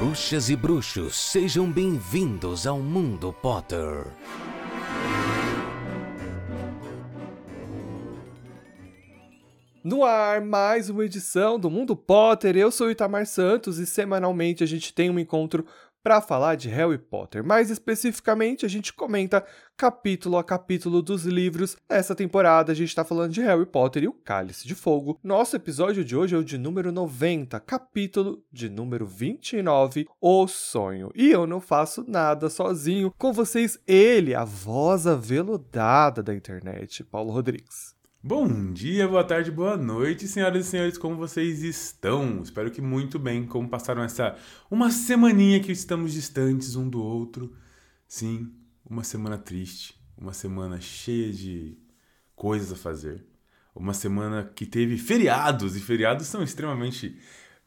Bruxas e bruxos, sejam bem-vindos ao Mundo Potter. No ar, mais uma edição do Mundo Potter. Eu sou o Itamar Santos e semanalmente a gente tem um encontro para falar de Harry Potter. Mais especificamente, a gente comenta capítulo a capítulo dos livros. Essa temporada a gente está falando de Harry Potter e o Cálice de Fogo. Nosso episódio de hoje é o de número 90, capítulo de número 29, O Sonho. E eu não faço nada sozinho. Com vocês, ele, a voz aveludada da internet, Paulo Rodrigues. Bom dia, boa tarde, boa noite, senhoras e senhores, como vocês estão? Espero que muito bem, como passaram essa uma semaninha que estamos distantes um do outro. Sim, uma semana triste, uma semana cheia de coisas a fazer, uma semana que teve feriados e feriados são extremamente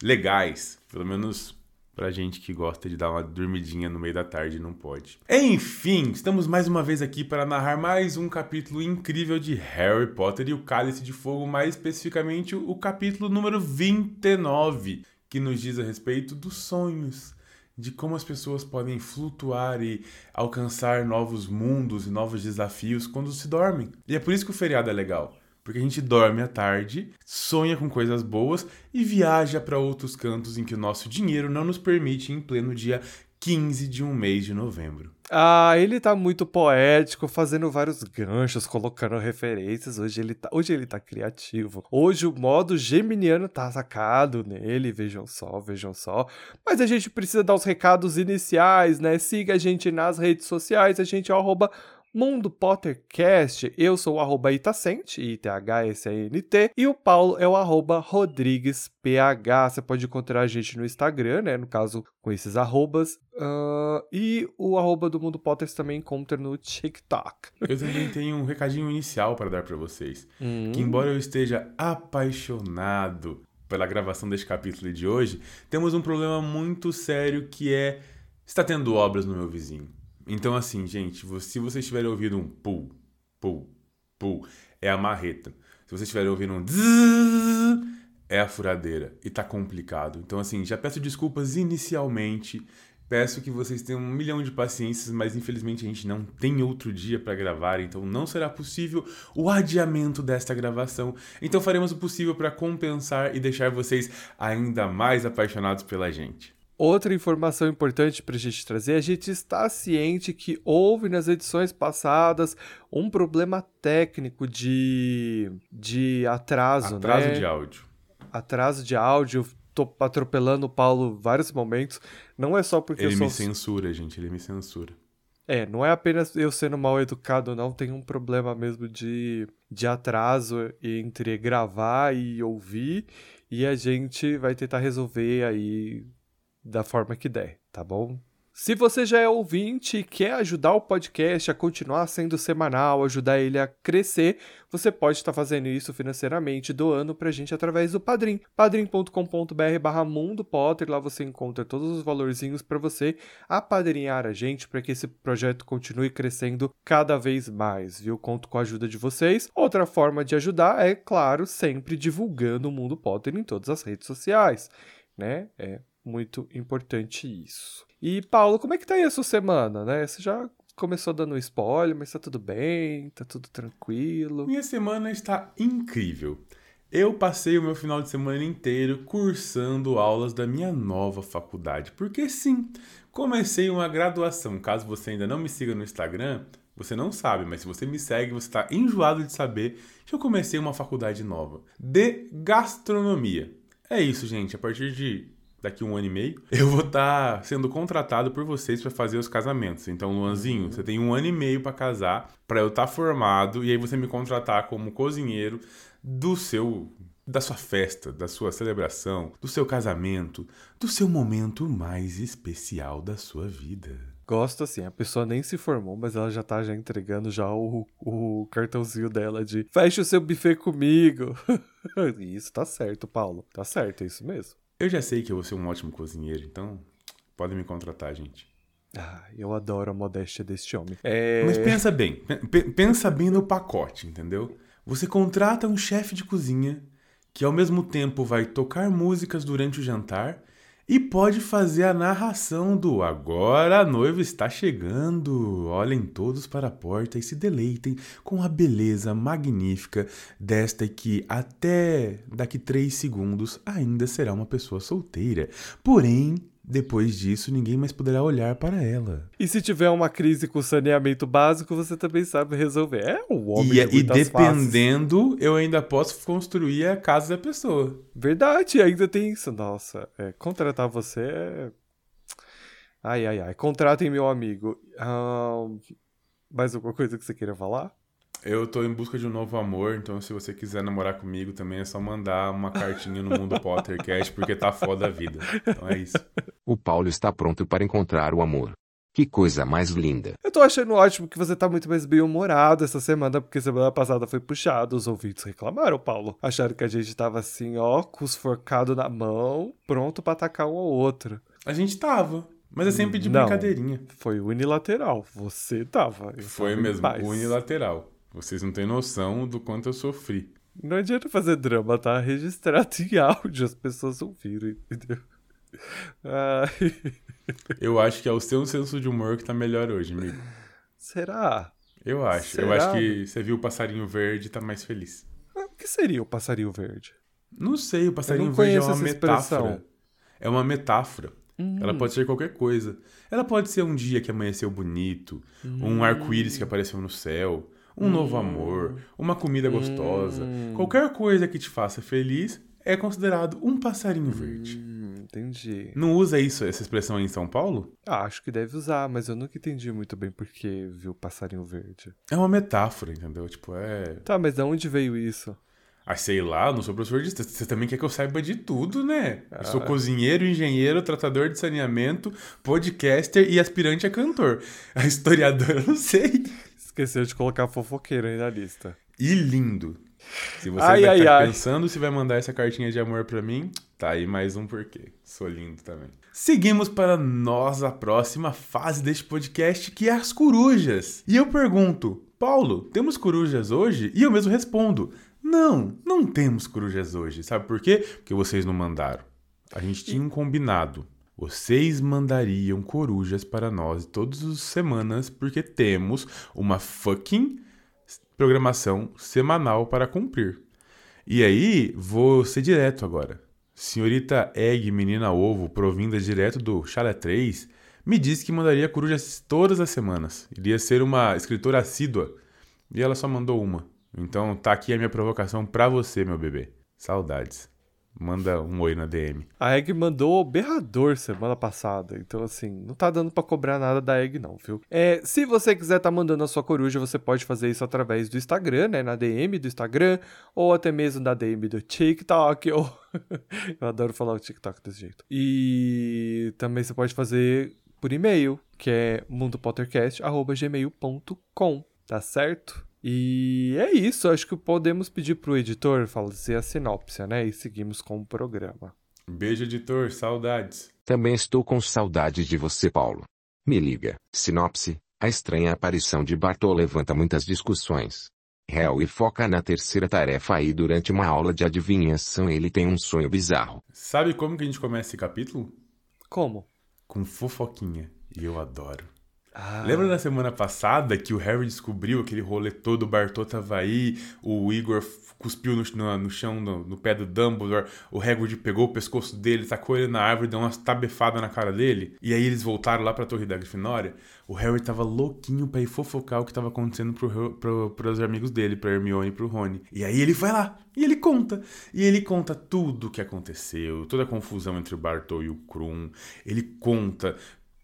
legais, pelo menos Pra gente que gosta de dar uma dormidinha no meio da tarde não pode. Enfim, estamos mais uma vez aqui para narrar mais um capítulo incrível de Harry Potter e o Cálice de Fogo, mais especificamente o capítulo número 29, que nos diz a respeito dos sonhos, de como as pessoas podem flutuar e alcançar novos mundos e novos desafios quando se dormem. E é por isso que o feriado é legal porque a gente dorme à tarde, sonha com coisas boas e viaja para outros cantos em que o nosso dinheiro não nos permite em pleno dia 15 de um mês de novembro. Ah, ele tá muito poético, fazendo vários ganchos, colocando referências. Hoje ele tá, hoje ele tá criativo. Hoje o modo geminiano tá sacado nele, vejam só, vejam só. Mas a gente precisa dar os recados iniciais, né? Siga a gente nas redes sociais, a gente é arroba Mundo Pottercast, eu sou o arroba Itacente, I-T-H-S-A-N-T, e o Paulo é o arroba RodriguesPH. Você pode encontrar a gente no Instagram, né? No caso, com esses arrobas. Uh, e o arroba do Mundo Potter você também encontra no TikTok. Eu também tenho um recadinho inicial para dar para vocês. Hum. Que embora eu esteja apaixonado pela gravação deste capítulo de hoje, temos um problema muito sério que é... Está tendo obras no meu vizinho. Então, assim, gente, se vocês estiverem ouvindo um pull, pull, pull, é a marreta. Se vocês estiverem ouvindo um zzz, é a furadeira. E tá complicado. Então, assim, já peço desculpas inicialmente. Peço que vocês tenham um milhão de paciências, mas infelizmente a gente não tem outro dia para gravar, então não será possível o adiamento desta gravação. Então faremos o possível para compensar e deixar vocês ainda mais apaixonados pela gente. Outra informação importante para a gente trazer: a gente está ciente que houve nas edições passadas um problema técnico de, de atraso, atraso né? de áudio. Atraso de áudio. Tô atropelando o Paulo vários momentos. Não é só porque ele eu sou... me censura, gente. Ele me censura. É, não é apenas eu sendo mal educado, não. Tem um problema mesmo de, de atraso entre gravar e ouvir. E a gente vai tentar resolver aí da forma que der, tá bom? Se você já é ouvinte e quer ajudar o podcast a continuar sendo semanal, ajudar ele a crescer, você pode estar fazendo isso financeiramente, doando pra gente através do Padrim. padrim.com.br barra Mundo Potter, lá você encontra todos os valorzinhos para você apadrinhar a gente para que esse projeto continue crescendo cada vez mais, viu? Conto com a ajuda de vocês. Outra forma de ajudar é, claro, sempre divulgando o Mundo Potter em todas as redes sociais, né? É muito importante isso. E, Paulo, como é que tá aí a sua semana, né? Você já começou dando spoiler, mas tá tudo bem, tá tudo tranquilo. Minha semana está incrível. Eu passei o meu final de semana inteiro cursando aulas da minha nova faculdade, porque sim, comecei uma graduação. Caso você ainda não me siga no Instagram, você não sabe, mas se você me segue, você está enjoado de saber que eu comecei uma faculdade nova de gastronomia. É isso, gente. A partir de daqui um ano e meio, eu vou estar tá sendo contratado por vocês para fazer os casamentos. Então, Luanzinho, uhum. você tem um ano e meio para casar, para eu estar tá formado e aí você me contratar como cozinheiro do seu da sua festa, da sua celebração, do seu casamento, do seu momento mais especial da sua vida. Gosto assim, a pessoa nem se formou, mas ela já tá já entregando já o, o cartãozinho dela de feche o seu buffet comigo. isso tá certo, Paulo. Tá certo, é isso mesmo. Eu já sei que eu vou ser um ótimo cozinheiro, então podem me contratar, gente. Ah, eu adoro a modéstia deste homem. É... Mas pensa bem, pensa bem no pacote, entendeu? Você contrata um chefe de cozinha que ao mesmo tempo vai tocar músicas durante o jantar e pode fazer a narração do Agora a noiva está chegando. Olhem todos para a porta e se deleitem com a beleza magnífica desta que até daqui três segundos ainda será uma pessoa solteira. Porém, depois disso, ninguém mais poderá olhar para ela. E se tiver uma crise com saneamento básico, você também sabe resolver. É um homem E, de e muitas faces. dependendo, eu ainda posso construir a casa da pessoa. Verdade, ainda tem isso. Nossa, é, contratar você é... Ai, ai, ai. Contratem meu amigo. Ahn, mais alguma coisa que você queira falar? Eu tô em busca de um novo amor, então se você quiser namorar comigo também é só mandar uma cartinha no Mundo Pottercast, porque tá foda a vida. Então é isso. O Paulo está pronto para encontrar o amor. Que coisa mais linda. Eu tô achando ótimo que você tá muito mais bem-humorado essa semana, porque semana passada foi puxado. Os ouvintes reclamaram, Paulo. Acharam que a gente tava assim, ó, com os forcados na mão, pronto pra atacar um ao outro. A gente tava, mas é sempre de Não. brincadeirinha. Foi unilateral. Você tava. Foi mesmo, unilateral. Vocês não têm noção do quanto eu sofri. Não adianta fazer drama, tá? Registrado em áudio, as pessoas ouviram, entendeu? Ai, Eu acho que é o seu senso de humor que tá melhor hoje, amigo. será? Eu acho. Eu Será? acho que você viu o passarinho verde e tá mais feliz. O que seria o passarinho verde? Não sei, o passarinho verde é uma essa expressão. metáfora. É uma metáfora. Ela pode ser qualquer coisa. Ela pode ser um dia que amanheceu bonito, um arco-íris que apareceu no céu, um novo amor, uma comida gostosa. Qualquer coisa que te faça feliz é considerado um passarinho verde. Hum, entendi. Não usa isso, essa expressão aí em São Paulo? Ah, acho que deve usar, mas eu nunca entendi muito bem por que viu o passarinho verde. É uma metáfora, entendeu? Tipo, é. Tá, mas de onde veio isso? Ah, sei lá, não sou professor de. Você também quer que eu saiba de tudo, né? Eu Ah. sou cozinheiro, engenheiro, tratador de saneamento, podcaster e aspirante a cantor. A historiadora eu não sei. Esqueceu de colocar fofoqueiro aí na lista. E lindo. Se você Ai, vai ai, estar ai. pensando se vai mandar essa cartinha de amor pra mim, tá aí mais um porquê. Sou lindo também. Seguimos para nós a próxima fase deste podcast, que é as corujas. E eu pergunto, Paulo, temos corujas hoje? E eu mesmo respondo, não, não temos corujas hoje. Sabe por quê? Porque vocês não mandaram. A gente tinha um combinado. Vocês mandariam corujas para nós todas as semanas, porque temos uma fucking programação semanal para cumprir. E aí, vou ser direto agora. Senhorita Egg, menina ovo, provinda direto do Chalé 3, me disse que mandaria corujas todas as semanas. Iria ser uma escritora assídua. E ela só mandou uma. Então tá aqui a minha provocação pra você, meu bebê. Saudades. Manda um oi na DM. A Egg mandou berrador semana passada, então assim, não tá dando pra cobrar nada da Egg não, viu? É, se você quiser tá mandando a sua coruja, você pode fazer isso através do Instagram, né, na DM do Instagram, ou até mesmo na DM do TikTok, ou... Eu adoro falar o TikTok desse jeito. E também você pode fazer por e-mail, que é mundopottercast.gmail.com, tá certo? E é isso, acho que podemos pedir pro editor fazer a sinopse, né? E seguimos com o programa. Beijo, editor. Saudades. Também estou com saudades de você, Paulo. Me liga. Sinopse: A estranha aparição de Bartô levanta muitas discussões. Harry foca na terceira tarefa e durante uma aula de adivinhação ele tem um sonho bizarro. Sabe como que a gente começa esse capítulo? Como? Com fofoquinha. E eu adoro. Ah, Lembra da semana passada que o Harry descobriu aquele rolê todo, o Bartô tava aí, o Igor cuspiu no, no, no chão, no, no pé do Dumbledore, o Hagrid pegou o pescoço dele, tacou ele na árvore, deu umas tabefadas na cara dele, e aí eles voltaram lá pra Torre da Grifinória. O Harry tava louquinho pra ir fofocar o que tava acontecendo pro, Ro- pro, pros amigos dele, pra Hermione e pro Rony. E aí ele vai lá, e ele conta. E ele conta tudo o que aconteceu, toda a confusão entre o Bartô e o Krum. Ele conta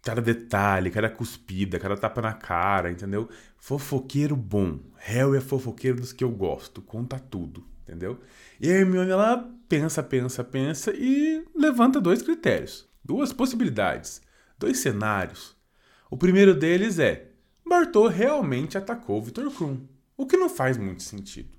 cada detalhe, cada cuspida, cada tapa na cara, entendeu? Fofoqueiro bom. Harry é fofoqueiro dos que eu gosto, conta tudo, entendeu? E a Hermione, ela pensa, pensa, pensa e levanta dois critérios, duas possibilidades, dois cenários. O primeiro deles é, Bartô realmente atacou Victor Krum, o que não faz muito sentido.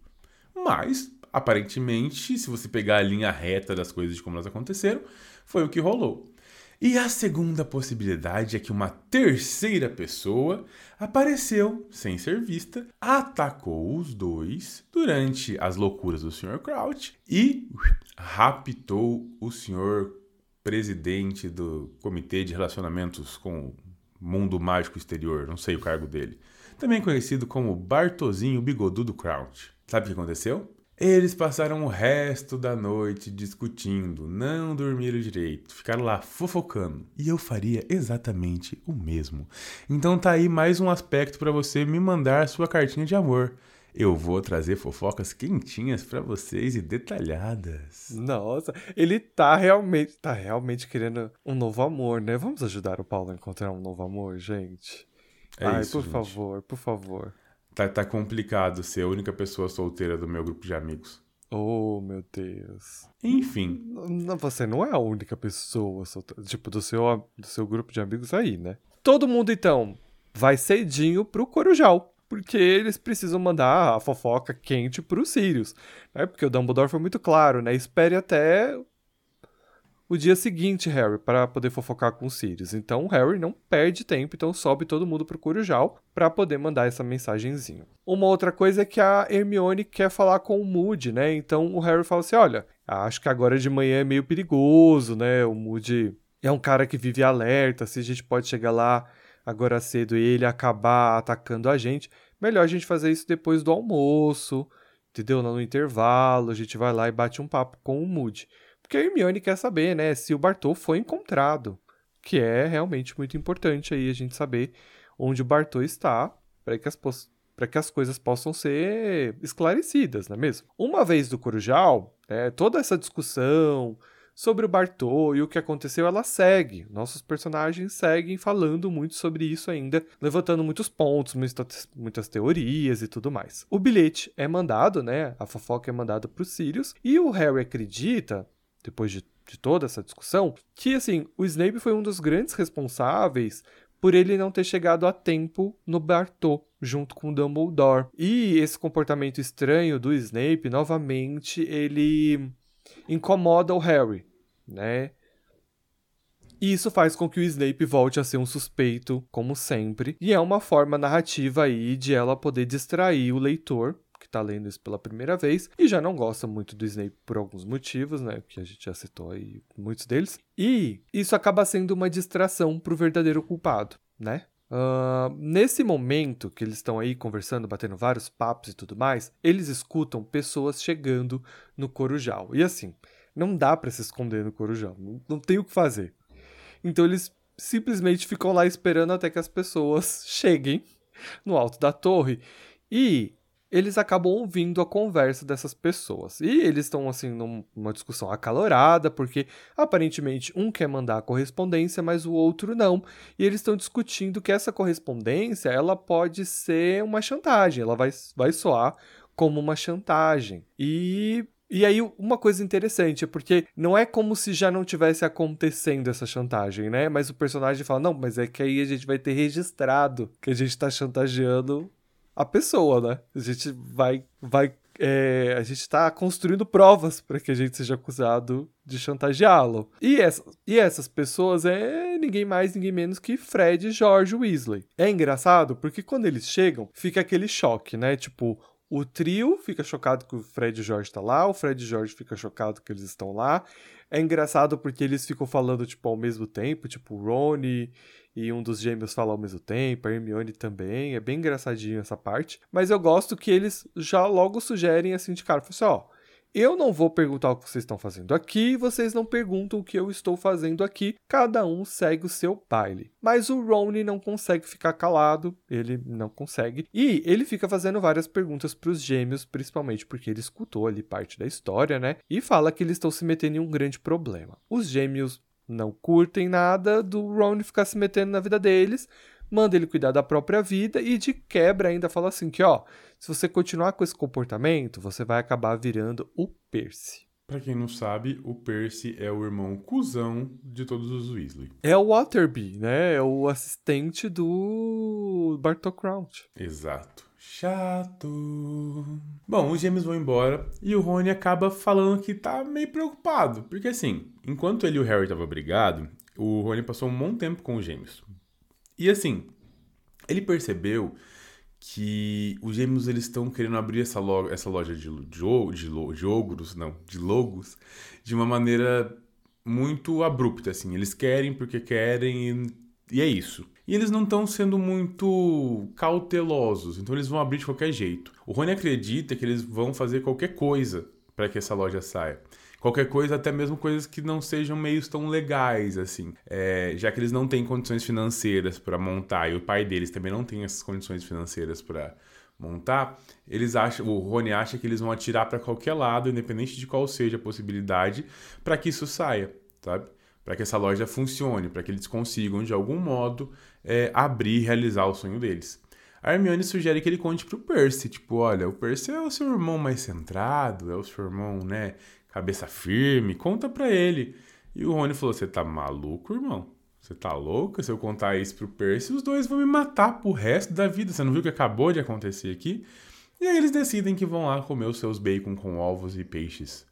Mas, aparentemente, se você pegar a linha reta das coisas de como elas aconteceram, foi o que rolou. E a segunda possibilidade é que uma terceira pessoa apareceu sem ser vista, atacou os dois durante as loucuras do Sr. Crouch e raptou o Sr. presidente do Comitê de Relacionamentos com o Mundo Mágico Exterior, não sei o cargo dele. Também conhecido como Bartozinho Bigodudo Crouch. Sabe o que aconteceu? Eles passaram o resto da noite discutindo, não dormiram direito, ficaram lá fofocando. E eu faria exatamente o mesmo. Então tá aí mais um aspecto para você me mandar sua cartinha de amor. Eu vou trazer fofocas quentinhas para vocês e detalhadas. Nossa, ele tá realmente, tá realmente querendo um novo amor, né? Vamos ajudar o Paulo a encontrar um novo amor, gente. É Ai, isso, por gente. favor, por favor. Tá, tá complicado ser a única pessoa solteira do meu grupo de amigos. Oh, meu Deus. Enfim, Não, você não é a única pessoa, solteira, tipo, do seu, do seu grupo de amigos aí, né? Todo mundo, então, vai cedinho pro Corujal. Porque eles precisam mandar a fofoca quente pro Sirius. Né? Porque o Dumbledore foi muito claro, né? Espere até o dia seguinte, Harry, para poder fofocar com o Sirius. Então o Harry não perde tempo, então sobe todo mundo pro Corujal para poder mandar essa mensagenzinha. Uma outra coisa é que a Hermione quer falar com o Moody, né? Então o Harry fala assim: olha, acho que agora de manhã é meio perigoso, né? O Moody é um cara que vive alerta, se a gente pode chegar lá agora cedo e ele acabar atacando a gente, melhor a gente fazer isso depois do almoço, entendeu? No intervalo, a gente vai lá e bate um papo com o Moody. Porque a Hermione quer saber, né, se o Bartô foi encontrado, que é realmente muito importante aí a gente saber onde o Bartô está, para que as para que as coisas possam ser esclarecidas, não é mesmo? Uma vez do Corujal, né, toda essa discussão sobre o Bartô e o que aconteceu, ela segue. Nossos personagens seguem falando muito sobre isso ainda, levantando muitos pontos, muitas, teorias e tudo mais. O bilhete é mandado, né? A fofoca é mandada para o Sirius e o Harry acredita, depois de, de toda essa discussão, que assim o Snape foi um dos grandes responsáveis por ele não ter chegado a tempo no Bartô junto com Dumbledore. E esse comportamento estranho do Snape, novamente, ele incomoda o Harry, né? E isso faz com que o Snape volte a ser um suspeito, como sempre, e é uma forma narrativa aí de ela poder distrair o leitor que tá lendo isso pela primeira vez e já não gosta muito do Snape por alguns motivos, né, que a gente já citou aí muitos deles. E isso acaba sendo uma distração pro verdadeiro culpado, né? Uh, nesse momento que eles estão aí conversando, batendo vários papos e tudo mais, eles escutam pessoas chegando no Corujal. E assim, não dá para se esconder no Corujal, não, não tem o que fazer. Então eles simplesmente ficam lá esperando até que as pessoas cheguem no alto da torre. E eles acabam ouvindo a conversa dessas pessoas. E eles estão, assim, numa discussão acalorada, porque aparentemente um quer mandar a correspondência, mas o outro não. E eles estão discutindo que essa correspondência, ela pode ser uma chantagem, ela vai, vai soar como uma chantagem. E e aí, uma coisa interessante é porque não é como se já não tivesse acontecendo essa chantagem, né? Mas o personagem fala: não, mas é que aí a gente vai ter registrado que a gente tá chantageando a pessoa, né? A gente vai. vai é, a gente tá construindo provas para que a gente seja acusado de chantageá-lo. E, essa, e essas pessoas é ninguém mais, ninguém menos que Fred e George Weasley. É engraçado porque quando eles chegam, fica aquele choque, né? Tipo, o trio fica chocado que o Fred e o Jorge tá lá, o Fred e o Jorge fica chocado que eles estão lá. É engraçado porque eles ficam falando, tipo, ao mesmo tempo, tipo, o Ron e, um dos gêmeos falam ao mesmo tempo, a Hermione também, é bem engraçadinho essa parte. Mas eu gosto que eles já logo sugerem, assim, de cara, assim, ó, eu não vou perguntar o que vocês estão fazendo aqui, vocês não perguntam o que eu estou fazendo aqui, cada um segue o seu baile. Mas o Rony não consegue ficar calado, ele não consegue, e ele fica fazendo várias perguntas para os gêmeos, principalmente porque ele escutou ali parte da história, né? E fala que eles estão se metendo em um grande problema. Os gêmeos não curtem nada do Ron ficar se metendo na vida deles, manda ele cuidar da própria vida e de quebra ainda fala assim que, ó, se você continuar com esse comportamento, você vai acabar virando o Percy. Pra quem não sabe, o Percy é o irmão cuzão de todos os Weasley. É o Waterby, né? É o assistente do Bartol Crouch. Exato. Chato. Bom, os gêmeos vão embora e o Rony acaba falando que tá meio preocupado. Porque assim, enquanto ele e o Harry estavam brigados, o Rony passou um bom tempo com os gêmeos. E assim, ele percebeu que os gêmeos eles estão querendo abrir essa, loja, essa loja de, de, de, de ogros, não, de logos, de uma maneira muito abrupta, assim. Eles querem porque querem e, e é isso. E eles não estão sendo muito cautelosos, então eles vão abrir de qualquer jeito. O Rony acredita que eles vão fazer qualquer coisa para que essa loja saia. Qualquer coisa, até mesmo coisas que não sejam meios tão legais, assim. É, já que eles não têm condições financeiras para montar, e o pai deles também não tem essas condições financeiras para montar, eles acham, o Rony acha que eles vão atirar para qualquer lado, independente de qual seja a possibilidade, para que isso saia, sabe? Para que essa loja funcione, para que eles consigam de algum modo é, abrir e realizar o sonho deles. A Hermione sugere que ele conte pro Percy, tipo, olha, o Percy é o seu irmão mais centrado, é o seu irmão, né, cabeça firme, conta pra ele. E o Rony falou, você tá maluco, irmão? Você tá louco? Se eu contar isso pro Percy, os dois vão me matar pro resto da vida. Você não viu o que acabou de acontecer aqui? E aí eles decidem que vão lá comer os seus bacon com ovos e peixes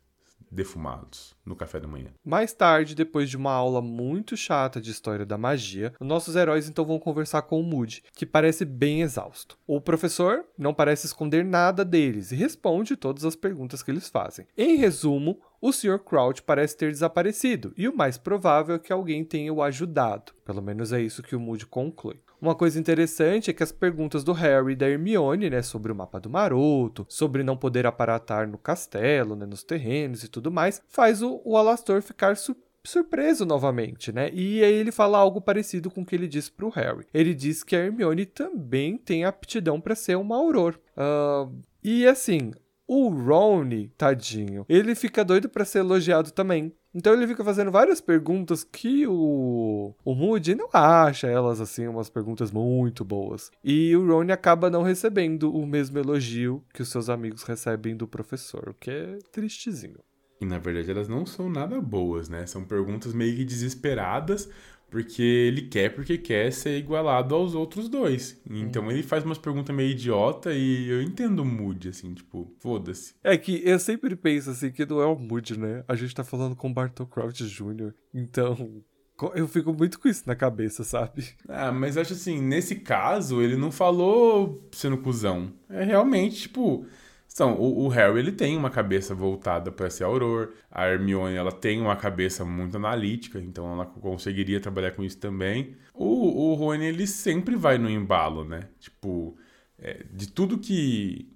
defumados no café da manhã. Mais tarde, depois de uma aula muito chata de história da magia, nossos heróis então vão conversar com o Moody, que parece bem exausto. O professor não parece esconder nada deles e responde todas as perguntas que eles fazem. Em resumo, o Sr. Crouch parece ter desaparecido e o mais provável é que alguém tenha o ajudado. Pelo menos é isso que o Moody conclui. Uma coisa interessante é que as perguntas do Harry e da Hermione, né, sobre o mapa do Maroto, sobre não poder aparatar no castelo, né, nos terrenos e tudo mais, faz o, o Alastor ficar surpreso surpreso novamente, né? E aí ele fala algo parecido com o que ele disse pro Harry. Ele diz que a Hermione também tem aptidão para ser uma auror. Uh, e assim, o Ron, tadinho, ele fica doido para ser elogiado também. Então ele fica fazendo várias perguntas que o, o Moody não acha elas assim, umas perguntas muito boas. E o Ron acaba não recebendo o mesmo elogio que os seus amigos recebem do professor, o que é tristezinho. E na verdade elas não são nada boas, né? São perguntas meio que desesperadas, porque ele quer porque quer ser igualado aos outros dois. Então uhum. ele faz umas perguntas meio idiota e eu entendo o mood, assim, tipo, foda-se. É que eu sempre penso assim que não é o mood, né? A gente tá falando com o Bartol Crouch Jr., então eu fico muito com isso na cabeça, sabe? Ah, mas acho assim, nesse caso, ele não falou sendo cuzão. É realmente, tipo, são, o, o, Harry ele tem uma cabeça voltada para ser auror, a Hermione ela tem uma cabeça muito analítica, então ela conseguiria trabalhar com isso também. O, o Rony ele sempre vai no embalo, né? Tipo, é, de tudo que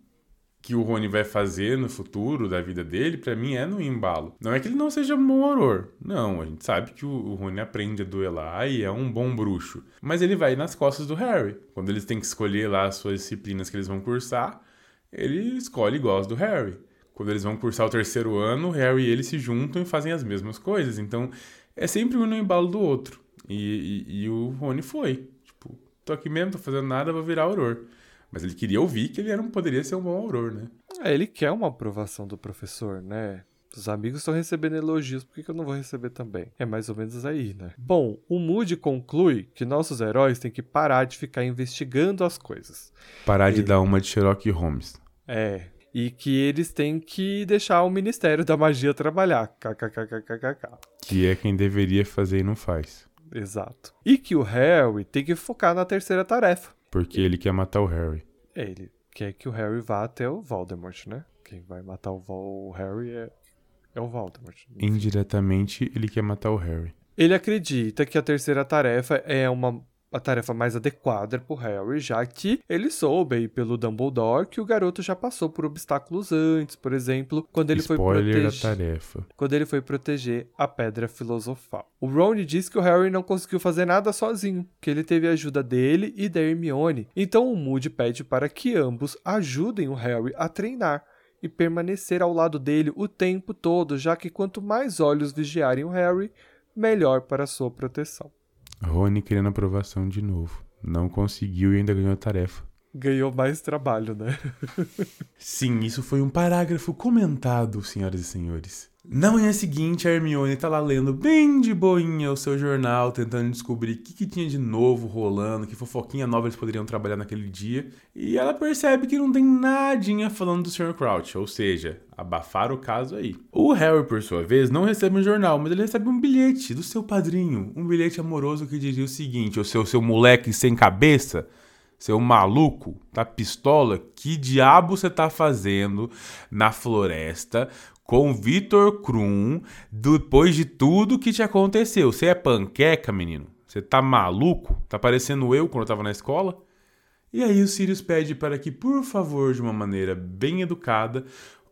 que o Rony vai fazer no futuro da vida dele, para mim é no embalo. Não é que ele não seja um bom auror. Não, a gente sabe que o, o Rony aprende a duelar e é um bom bruxo. Mas ele vai nas costas do Harry. Quando eles têm que escolher lá as suas disciplinas que eles vão cursar, ele escolhe igual as do Harry. Quando eles vão cursar o terceiro ano, Harry e ele se juntam e fazem as mesmas coisas. Então, é sempre um no embalo do outro. E, e, e, o Rony foi. Tipo, tô aqui mesmo, tô fazendo nada, vou virar auror. Mas ele queria ouvir que ele não poderia ser um bom auror, né? É, ele quer uma aprovação do professor, né? Os amigos estão recebendo elogios, por que, que eu não vou receber também? É mais ou menos aí, né? Bom, o Moody conclui que nossos heróis têm que parar de ficar investigando as coisas. Parar de dar uma de Sherlock Holmes. É. E que eles têm que deixar o Ministério da Magia trabalhar. KKKKKK. Que é quem deveria fazer e não faz. Exato. E que o Harry tem que focar na terceira tarefa. Porque ele quer matar o Harry. É, ele quer que o Harry vá até o Voldemort, né? Quem vai matar o, o Harry é, é o Voldemort. Indiretamente, ele quer matar o Harry. Ele acredita que a terceira tarefa é uma a tarefa mais adequada para o Harry, já que ele soube pelo Dumbledore que o garoto já passou por obstáculos antes, por exemplo, quando ele Spoiler foi proteger da tarefa. quando ele foi proteger a Pedra Filosofal. O Ron diz que o Harry não conseguiu fazer nada sozinho, que ele teve a ajuda dele e da Hermione. Então o Moody pede para que ambos ajudem o Harry a treinar e permanecer ao lado dele o tempo todo, já que quanto mais olhos vigiarem o Harry, melhor para sua proteção. Rony querendo aprovação de novo. Não conseguiu e ainda ganhou a tarefa. Ganhou mais trabalho, né? Sim, isso foi um parágrafo comentado, senhoras e senhores. Na manhã seguinte, a Hermione tá lá lendo bem de boinha o seu jornal, tentando descobrir o que, que, tinha de novo rolando, que fofoquinha nova eles poderiam trabalhar naquele dia. E ela percebe que não tem nadinha falando do Sr. Crouch, ou seja, abafar o caso aí. O Harry, por sua vez, não recebe um jornal, mas ele recebe um bilhete do seu padrinho. Um bilhete amoroso que dizia o seguinte: O seu, seu moleque sem cabeça seu maluco, tá pistola? Que diabo você tá fazendo na floresta com Vitor Krum depois de tudo que te aconteceu. Você é panqueca, menino? Você tá maluco? Tá parecendo eu quando eu tava na escola? E aí o Sirius pede para que, por favor, de uma maneira bem educada,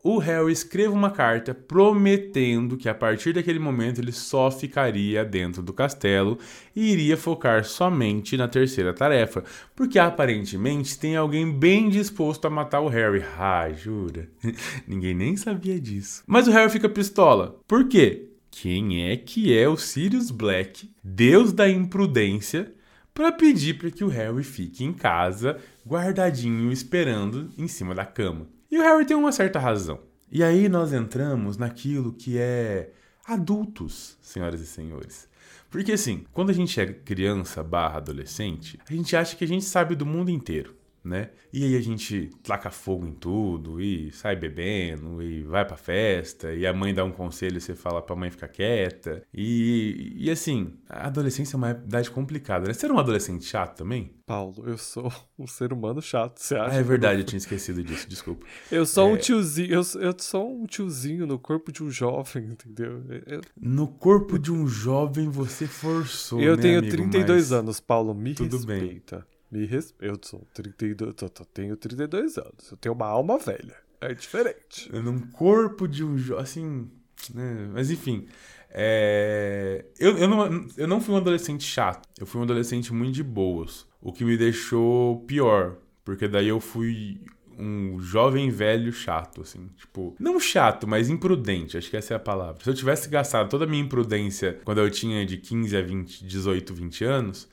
o Harry escreva uma carta prometendo que a partir daquele momento ele só ficaria dentro do castelo e iria focar somente na terceira tarefa, porque aparentemente tem alguém bem disposto a matar o Harry. Ah, jura? Ninguém nem sabia disso. Mas o Harry fica pistola. Por quê? Quem é que é o Sirius Black, deus da imprudência, para pedir para que o Harry fique em casa, guardadinho, esperando em cima da cama? E o Harry tem uma certa razão. E aí nós entramos naquilo que é adultos, senhoras e senhores. Porque assim, quando a gente é criança barra adolescente, a gente acha que a gente sabe do mundo inteiro né? E aí a gente taca fogo em tudo e sai bebendo e vai pra festa e a mãe dá um conselho e você fala pra mãe ficar quieta. E, e assim, a adolescência é uma idade complicada, né? Você era um adolescente chato também? Paulo, eu sou um ser humano chato, você acha? Ah, é verdade, eu tinha esquecido disso, desculpa. Eu sou é... um tiozinho, eu, eu sou um tiozinho no corpo de um jovem, entendeu? Eu... No corpo de um jovem você forçou, Eu né, tenho amigo? 32 Mas... anos, Paulo, me Tudo respeita. Bem. Me res... Eu sou 32, eu tenho 32 anos. Eu tenho uma alma velha. É diferente. Num corpo de um jovem. Assim. Né? Mas enfim. É... Eu, eu, não, eu não fui um adolescente chato. Eu fui um adolescente muito de boas. O que me deixou pior. Porque daí eu fui um jovem velho chato, assim. Tipo, não chato, mas imprudente. Acho que essa é a palavra. Se eu tivesse gastado toda a minha imprudência quando eu tinha de 15 a 20, 18, 20 anos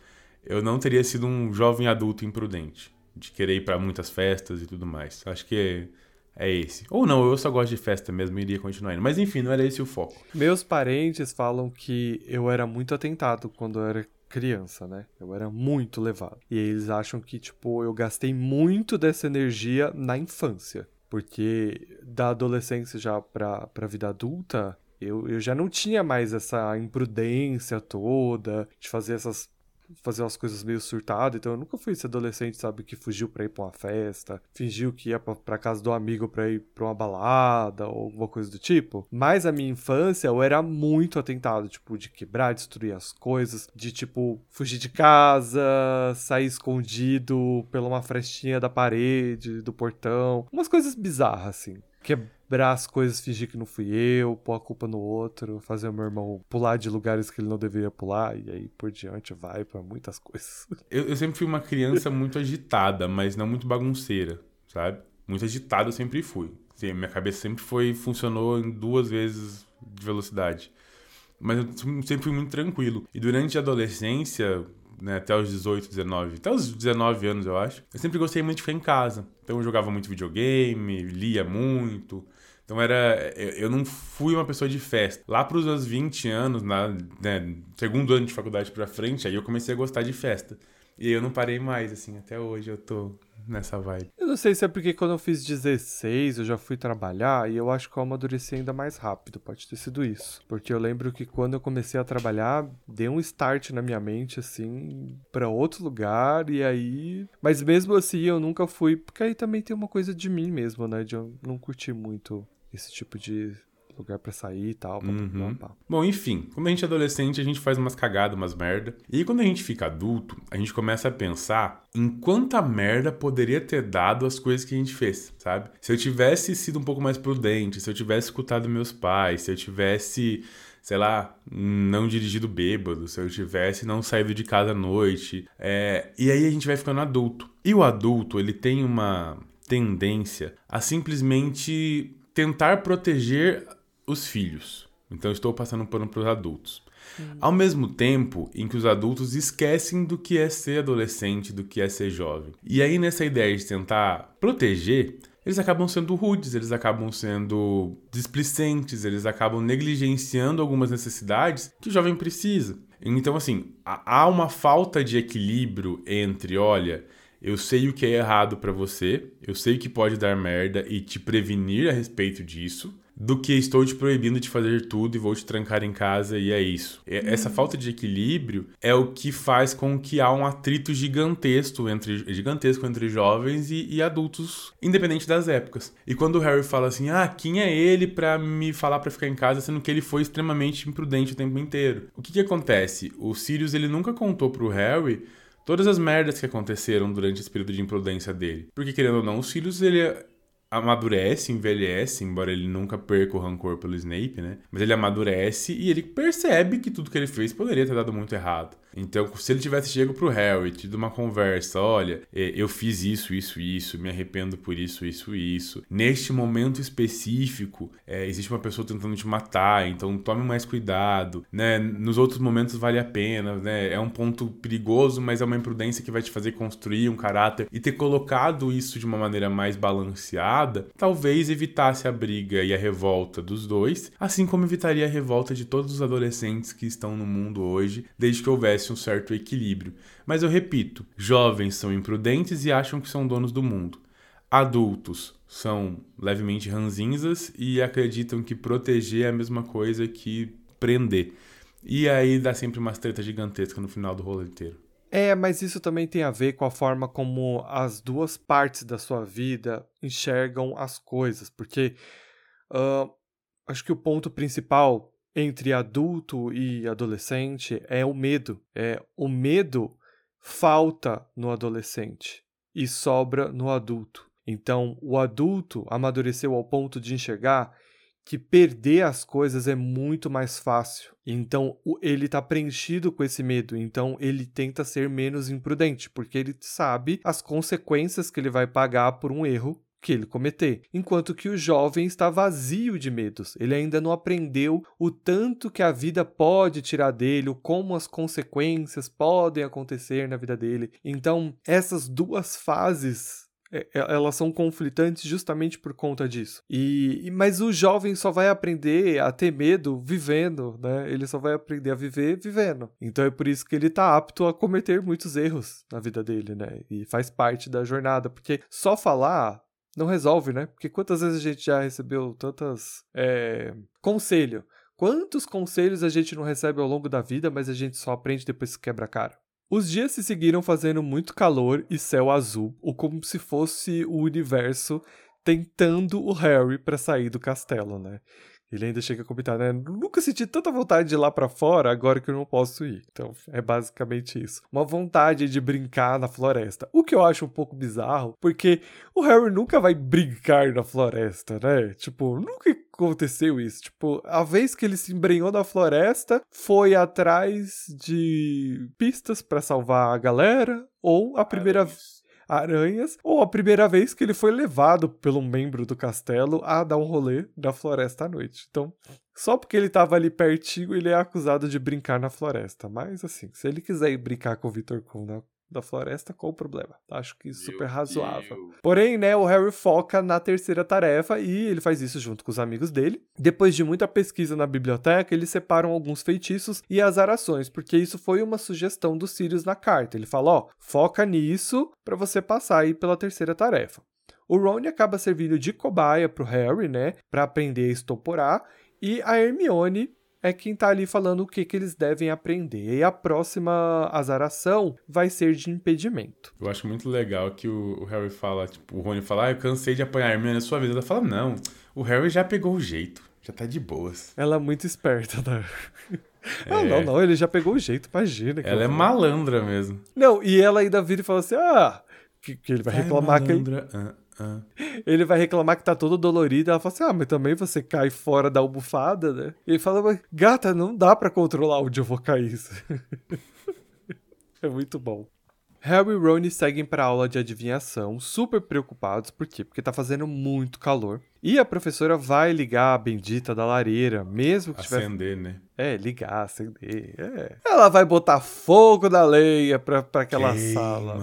eu não teria sido um jovem adulto imprudente, de querer ir para muitas festas e tudo mais. Acho que é, esse. Ou não, eu só gosto de festa mesmo e iria continuar indo. Mas enfim, não era esse o foco. Meus parentes falam que eu era muito atentado quando eu era criança, né? Eu era muito levado. E eles acham que, tipo, eu gastei muito dessa energia na infância. Porque da adolescência já pra, pra vida adulta, eu, eu já não tinha mais essa imprudência toda de fazer essas fazer umas coisas meio surtado, então eu nunca fui esse adolescente, sabe, que fugiu pra ir pra uma festa, fingiu que ia pra, casa do amigo pra ir pra uma balada ou alguma coisa do tipo. Mas a minha infância eu era muito atentado, tipo, de quebrar, destruir as coisas, de tipo, fugir de casa, sair escondido pela uma frestinha da parede, do portão, umas coisas bizarras assim quebrar as coisas, fingir que não fui eu, pôr a culpa no outro, fazer o meu irmão pular de lugares que ele não deveria pular, e aí por diante vai para muitas coisas. Eu, eu, sempre fui uma criança muito agitada, mas não muito bagunceira, sabe? Muito agitada eu sempre fui. Sim, minha cabeça sempre foi, funcionou em duas vezes de velocidade. Mas eu sempre fui muito tranquilo. E durante a adolescência, né, até os 18, 19, até os 19 anos, eu acho. Eu sempre gostei muito de ficar em casa. Então eu jogava muito videogame, lia muito. Então era. Eu não fui uma pessoa de festa. Lá para os meus 20 anos, na, né, segundo ano de faculdade para frente, aí eu comecei a gostar de festa. E eu não parei mais, assim, até hoje eu tô nessa vibe. Eu não sei se é porque quando eu fiz 16 eu já fui trabalhar e eu acho que eu amadureci ainda mais rápido. Pode ter sido isso. Porque eu lembro que quando eu comecei a trabalhar, deu um start na minha mente, assim, para outro lugar e aí. Mas mesmo assim eu nunca fui. Porque aí também tem uma coisa de mim mesmo, né? De eu não curtir muito esse tipo de lugar para sair e tal. Pá, uhum. pá, pá. Bom, enfim, quando a gente é adolescente, a gente faz umas cagadas, umas merda. E quando a gente fica adulto, a gente começa a pensar em quanta merda poderia ter dado as coisas que a gente fez, sabe? Se eu tivesse sido um pouco mais prudente, se eu tivesse escutado meus pais, se eu tivesse sei lá, não dirigido bêbado, se eu tivesse não saído de casa à noite. É... E aí a gente vai ficando adulto. E o adulto, ele tem uma tendência a simplesmente tentar proteger os filhos. Então estou passando pano para os adultos. Hum. Ao mesmo tempo em que os adultos esquecem do que é ser adolescente, do que é ser jovem. E aí, nessa ideia de tentar proteger, eles acabam sendo rudes, eles acabam sendo displicentes, eles acabam negligenciando algumas necessidades que o jovem precisa. Então, assim, há uma falta de equilíbrio entre, olha, eu sei o que é errado para você, eu sei que pode dar merda e te prevenir a respeito disso, do que estou te proibindo de fazer tudo e vou te trancar em casa e é isso. Essa falta de equilíbrio é o que faz com que há um atrito gigantesco entre, gigantesco entre jovens e, e adultos, independente das épocas. E quando o Harry fala assim, ah, quem é ele para me falar para ficar em casa, sendo que ele foi extremamente imprudente o tempo inteiro. O que que acontece? O Sirius, ele nunca contou pro Harry todas as merdas que aconteceram durante esse período de imprudência dele. Porque, querendo ou não, o Sirius, ele amadurece, envelhece, embora ele nunca perca o rancor pelo Snape, né? Mas ele amadurece e ele percebe que tudo que ele fez poderia ter dado muito errado. Então, se ele tivesse chego pro Harry, tido uma conversa, olha, é, eu fiz isso, isso, isso, me arrependo por isso, isso, isso. Neste momento específico, é, existe uma pessoa tentando te matar, então tome mais cuidado, né? Nos outros momentos vale a pena, né? É um ponto perigoso, mas é uma imprudência que vai te fazer construir um caráter e ter colocado isso de uma maneira mais balanceada, talvez evitasse a briga e a revolta dos dois, assim como evitaria a revolta de todos os adolescentes que estão no mundo hoje, desde que houvesse um certo equilíbrio. Mas eu repito: jovens são imprudentes e acham que são donos do mundo. Adultos são levemente ranzinzas e acreditam que proteger é a mesma coisa que prender. E aí dá sempre umas treta gigantesca no final do rolo inteiro. É, mas isso também tem a ver com a forma como as duas partes da sua vida enxergam as coisas, porque uh, acho que o ponto principal entre adulto e adolescente é o medo. É o medo falta no adolescente e sobra no adulto. Então, o adulto amadureceu ao ponto de enxergar que perder as coisas é muito mais fácil. Então, ele está preenchido com esse medo. Então, ele tenta ser menos imprudente, porque ele sabe as consequências que ele vai pagar por um erro que ele cometer, enquanto que o jovem está vazio de medos. Ele ainda não aprendeu o tanto que a vida pode tirar dele, como as consequências podem acontecer na vida dele. Então, essas duas fases é, é, elas são conflitantes justamente por conta disso. E, mas o jovem só vai aprender a ter medo vivendo, né? Ele só vai aprender a viver vivendo. Então é por isso que ele tá apto a cometer muitos erros na vida dele, né? E faz parte da jornada, porque só falar não resolve, né? Porque quantas vezes a gente já recebeu tantas. É, conselho. Quantos conselhos a gente não recebe ao longo da vida, mas a gente só aprende depois que quebra a cara? Os dias se seguiram fazendo muito calor e céu azul, ou como se fosse o universo tentando o Harry para sair do castelo, né? Ele ainda chega a comentar, né? Nunca senti tanta vontade de ir lá para fora agora que eu não posso ir. Então, é basicamente isso. Uma vontade de brincar na floresta. O que eu acho um pouco bizarro, porque o Harry nunca vai brincar na floresta, né? Tipo, nunca aconteceu isso. Tipo, a vez que ele se embrenhou na floresta foi atrás de pistas para salvar a galera, ou a primeira vez aranhas, ou a primeira vez que ele foi levado pelo membro do castelo a dar um rolê na floresta à noite. Então, só porque ele estava ali pertinho, ele é acusado de brincar na floresta. Mas, assim, se ele quiser ir brincar com o Victor Kuhn na da floresta, qual o problema? Acho que super Meu razoável. Deus. Porém, né, o Harry foca na terceira tarefa e ele faz isso junto com os amigos dele. Depois de muita pesquisa na biblioteca, eles separam alguns feitiços e azarações, porque isso foi uma sugestão do Sirius na carta. Ele fala, ó, foca nisso para você passar aí pela terceira tarefa. O Ron acaba servindo de cobaia pro Harry, né, para aprender a estoporar, e a Hermione é quem tá ali falando o que, que eles devem aprender. E a próxima azaração vai ser de impedimento. Eu acho muito legal que o, Harry fala, tipo, o Rony fala, ah, eu cansei de apanhar a Hermione na sua vida. Ela fala, não, o Harry já pegou o jeito, já tá de boas. Ela é muito esperta, né? É. Não, não, não, ele já pegou o jeito, imagina. Ela é malandra mesmo. Não, e ela ainda vira e fala assim, ah, que, que ele vai reclamar que ele... Ah. Ele vai reclamar que tá todo dolorido. Ela fala assim: Ah, mas também você cai fora da almofada, né? Ele fala: Gata, não dá para controlar onde eu vou cair. é muito bom. Harry e Ron seguem para a aula de adivinhação, super preocupados, por quê? Porque tá fazendo muito calor. E a professora vai ligar a bendita da lareira, mesmo que tiver... Acender, né? É, ligar, acender, é. Ela vai botar fogo na lenha pra, pra aquela Queima. sala.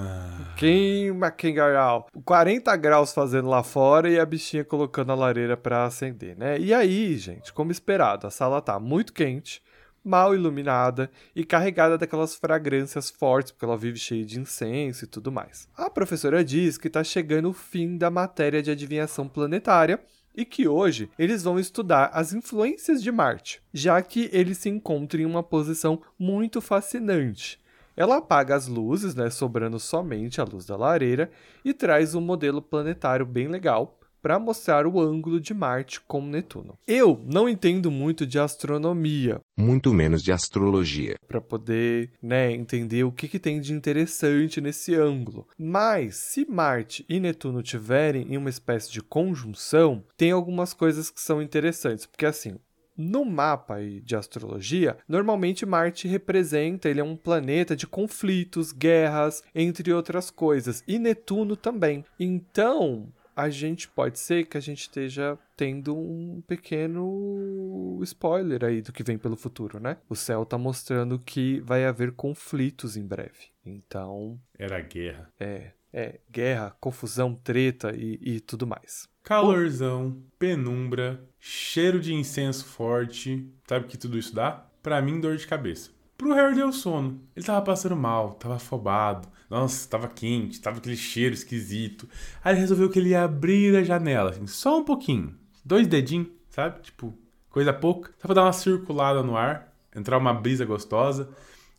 Queima, Kengarau. 40 graus fazendo lá fora e a bichinha colocando a lareira pra acender, né? E aí, gente, como esperado, a sala tá muito quente mal iluminada e carregada daquelas fragrâncias fortes, porque ela vive cheia de incenso e tudo mais. A professora diz que está chegando o fim da matéria de adivinhação planetária, e que hoje eles vão estudar as influências de Marte, já que ele se encontra em uma posição muito fascinante. Ela apaga as luzes, né, sobrando somente a luz da lareira, e traz um modelo planetário bem legal para mostrar o ângulo de Marte com Netuno. Eu não entendo muito de astronomia, muito menos de astrologia, para poder, né, entender o que, que tem de interessante nesse ângulo. Mas se Marte e Netuno tiverem em uma espécie de conjunção, tem algumas coisas que são interessantes, porque assim, no mapa de astrologia, normalmente Marte representa, ele é um planeta de conflitos, guerras, entre outras coisas, e Netuno também. Então, a gente pode ser que a gente esteja tendo um pequeno spoiler aí do que vem pelo futuro, né? O céu tá mostrando que vai haver conflitos em breve. Então. Era guerra. É, é, guerra, confusão, treta e, e tudo mais. Calorzão, penumbra, cheiro de incenso forte. Sabe o que tudo isso dá? Pra mim, dor de cabeça. Pro Harry deu sono. Ele tava passando mal, tava afobado. Nossa, tava quente, tava aquele cheiro esquisito. Aí ele resolveu que ele ia abrir a janela, assim, só um pouquinho. Dois dedinhos, sabe? Tipo, coisa pouca. Só pra dar uma circulada no ar, entrar uma brisa gostosa.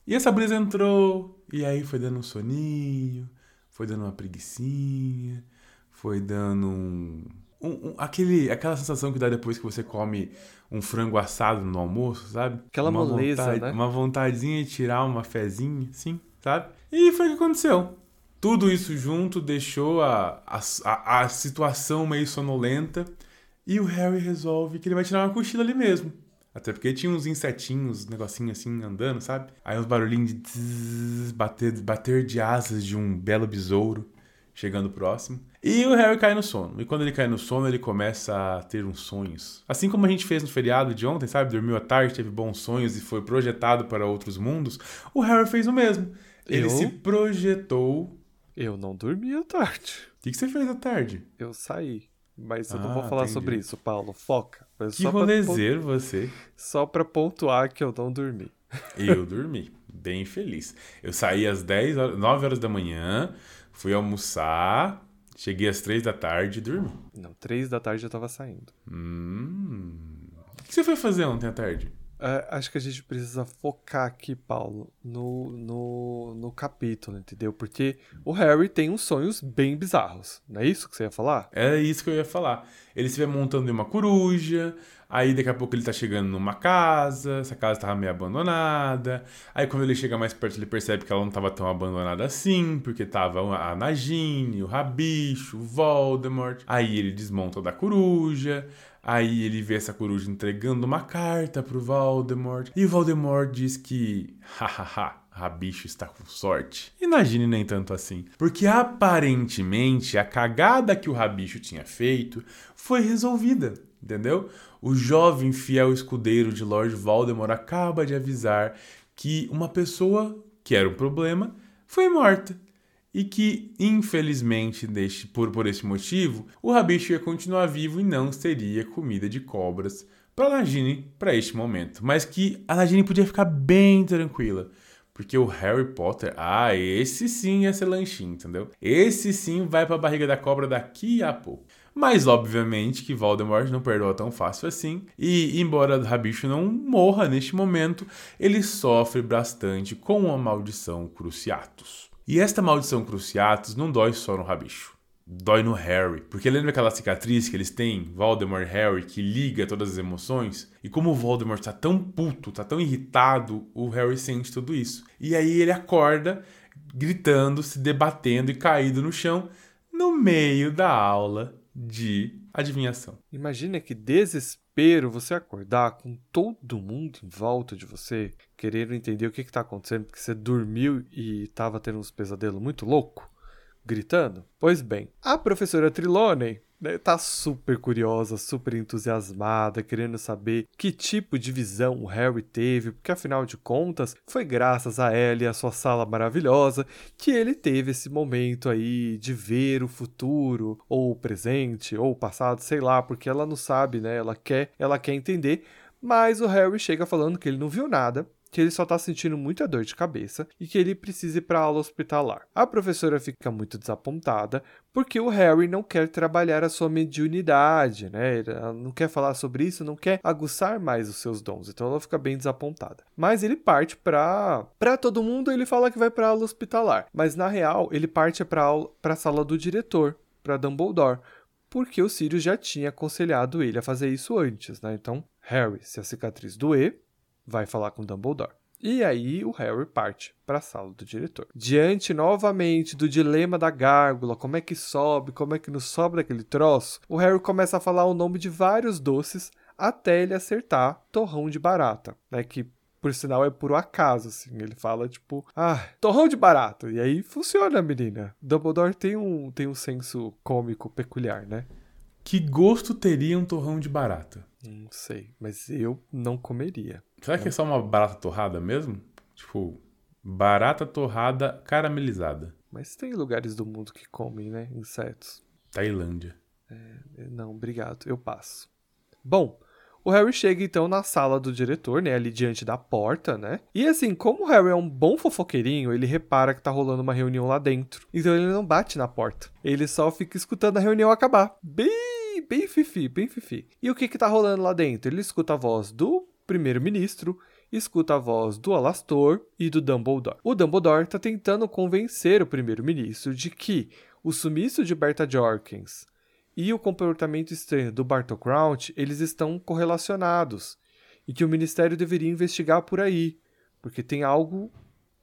E essa brisa entrou, e aí foi dando um soninho, foi dando uma preguiçinha, foi dando um um, um, aquele, aquela sensação que dá depois que você come um frango assado no almoço, sabe? Aquela uma moleza, vontade, né? Uma vontadezinha de tirar uma fezinha, sim, sabe? E foi o que aconteceu. Tudo isso junto deixou a, a, a, situação meio sonolenta e o Harry resolve que ele vai tirar uma cochila ali mesmo. Até porque tinha uns insetinhos, negocinho assim, andando, sabe? Aí uns barulhinhos de tzz, bater, bater de asas de um belo besouro chegando próximo. E o Harry cai no sono. E quando ele cai no sono, ele começa a ter uns sonhos. Assim como a gente fez no feriado de ontem, sabe? Dormiu à tarde, teve bons sonhos e foi projetado para outros mundos. O Harry fez o mesmo. Ele Eu? se projetou. Eu não dormi à tarde. O que, que você fez à tarde? Eu saí. Mas eu não Ah, vou falar entendi. sobre isso, Paulo. Foca. Mas Que só rolezeiro você. Só pra pontuar que eu não dormi. Eu dormi, bem feliz. Eu saí às 10 horas, 9 horas da manhã, fui almoçar, cheguei às 3 da tarde e dormi. Não, três da tarde eu tava saindo. Hum. O que você foi fazer ontem à tarde? É, acho que a gente precisa focar aqui, Paulo, no, no, no capítulo, entendeu? Porque o Harry tem uns sonhos bem bizarros. Não é isso que você ia falar? É isso que eu ia falar. Ele se vê montando em uma coruja, aí daqui a pouco ele tá chegando numa casa, essa casa tava meio abandonada. Aí quando ele chega mais perto, ele percebe que ela não tava tão abandonada assim, porque tava a Nagini, o Rabicho, o Voldemort. Aí ele desmonta da coruja. Aí ele vê essa coruja entregando uma carta pro Voldemort. E o Voldemort diz que, hahaha, Rabicho está com sorte. E Nagini nem tanto assim. Porque aparentemente a cagada que o Rabicho tinha feito foi resolvida, entendeu? O jovem fiel escudeiro de Lord Voldemort acaba de avisar que uma pessoa que era um problema foi morta. E que, infelizmente, deste, por, por esse motivo, o Rabicho ia continuar vivo e não seria comida de cobras para Nagini para este momento. Mas que a Nagini podia ficar bem tranquila. Porque o Harry Potter, ah, esse sim ia ser lanchinho, entendeu? Esse sim vai pra barriga da cobra daqui a pouco. Mas, obviamente, que Voldemort não perdoa tão fácil assim. E, embora Rabicho não morra neste momento, ele sofre bastante com a maldição Cruciatus. E esta maldição Cruciatus não dói só no Rabicho. Dói no Harry. Porque lembra aquela cicatriz que eles têm, Voldemort e Harry, que liga todas as emoções? E como o Voldemort tá tão puto, tá tão irritado, o Harry sente tudo isso. E aí ele acorda, gritando, se debatendo e caído no chão, no meio da aula de adivinhação. Imagina que desespero você acordar com todo mundo em volta de você, querendo entender o que, que tá acontecendo, porque você dormiu e tava tendo uns pesadelos muito louco, gritando. Pois bem, a professora Né, tá super curiosa, super entusiasmada, querendo saber que tipo de visão o Harry teve, porque afinal de contas foi graças a ela e a sua sala maravilhosa que ele teve esse momento aí de ver o futuro, ou o presente, ou o passado, sei lá, porque ela não sabe, né? Ela quer, ela quer entender. Mas o Harry chega falando que ele não viu nada, que ele só tá sentindo muita dor de cabeça e que ele precisa ir para aula hospitalar. A professora fica muito desapontada porque o Harry não quer trabalhar a sua mediunidade, né? Ela não quer falar sobre isso, não quer aguçar mais os seus dons. Então ela fica bem desapontada. Mas ele parte para para todo mundo, ele fala que vai para aula hospitalar, mas na real ele parte para para a sala do diretor, para Dumbledore, porque o Sirius já tinha aconselhado ele a fazer isso antes, né? Então, Harry, se a cicatriz doer, vai falar com Dumbledore. E aí o Harry parte para a sala do diretor. Diante novamente do dilema da gárgula, como é que sobe, como é que não sobe daquele troço, o Harry começa a falar o nome de vários doces até ele acertar torrão de barata, né, que por sinal é por acaso, assim, ele fala tipo, ah, torrão de barata, e aí funciona, menina. Dumbledore tem um, tem um senso cômico peculiar, né? Que gosto teria um torrão de barata? Não sei, mas eu não comeria. Será que é só uma barata torrada mesmo? Tipo, barata torrada caramelizada. Mas tem lugares do mundo que comem, né? Insetos. Tailândia. É, não, obrigado. Eu passo. Bom, o Harry chega então na sala do diretor, né? Ali diante da porta, né? E assim, como o Harry é um bom fofoqueirinho, ele repara que tá rolando uma reunião lá dentro. Então ele não bate na porta. Ele só fica escutando a reunião acabar. Bem, bem fifi, bem fifi. E o que que tá rolando lá dentro? Ele escuta a voz do primeiro-ministro, escuta a voz do Alastor e do Dumbledore. O Dumbledore está tentando convencer o primeiro-ministro de que o sumiço de Berta Jorkins e o comportamento estranho do Bartol Crouch, eles estão correlacionados e que o ministério deveria investigar por aí, porque tem algo